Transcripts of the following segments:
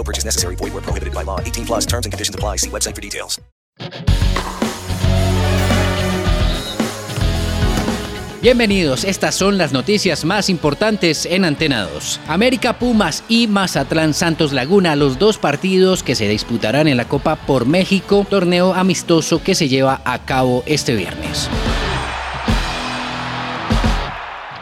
No purchase necessary. Void where prohibited by law. 18 plus terms and conditions apply. See website for details. Bienvenidos, estas son las noticias más importantes en Antena 2. América Pumas y Mazatlán Santos Laguna, los dos partidos que se disputarán en la Copa por México, torneo amistoso que se lleva a cabo este viernes.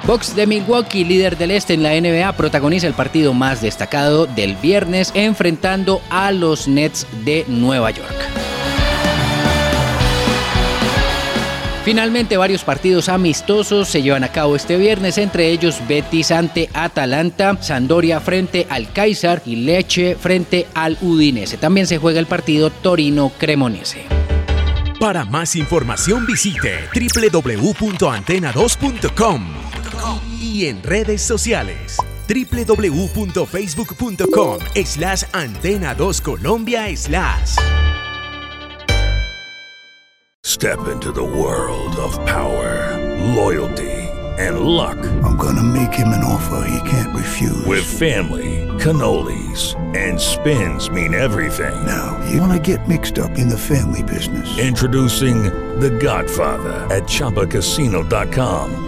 Bucks de Milwaukee, líder del este en la NBA, protagoniza el partido más destacado del viernes enfrentando a los Nets de Nueva York. Finalmente, varios partidos amistosos se llevan a cabo este viernes, entre ellos Betis ante Atalanta, Sandoria frente al Kaiser y Leche frente al Udinese. También se juega el partido Torino-Cremonese. Para más información visite www.antena2.com y en redes sociales www.facebook.com slash antena 2 Colombia slash. Step into the world of power, loyalty, and luck. I'm gonna make him an offer he can't refuse. With family, cannolis, and spins mean everything. Now, you wanna get mixed up in the family business. Introducing The Godfather at ChumbaCasino.com.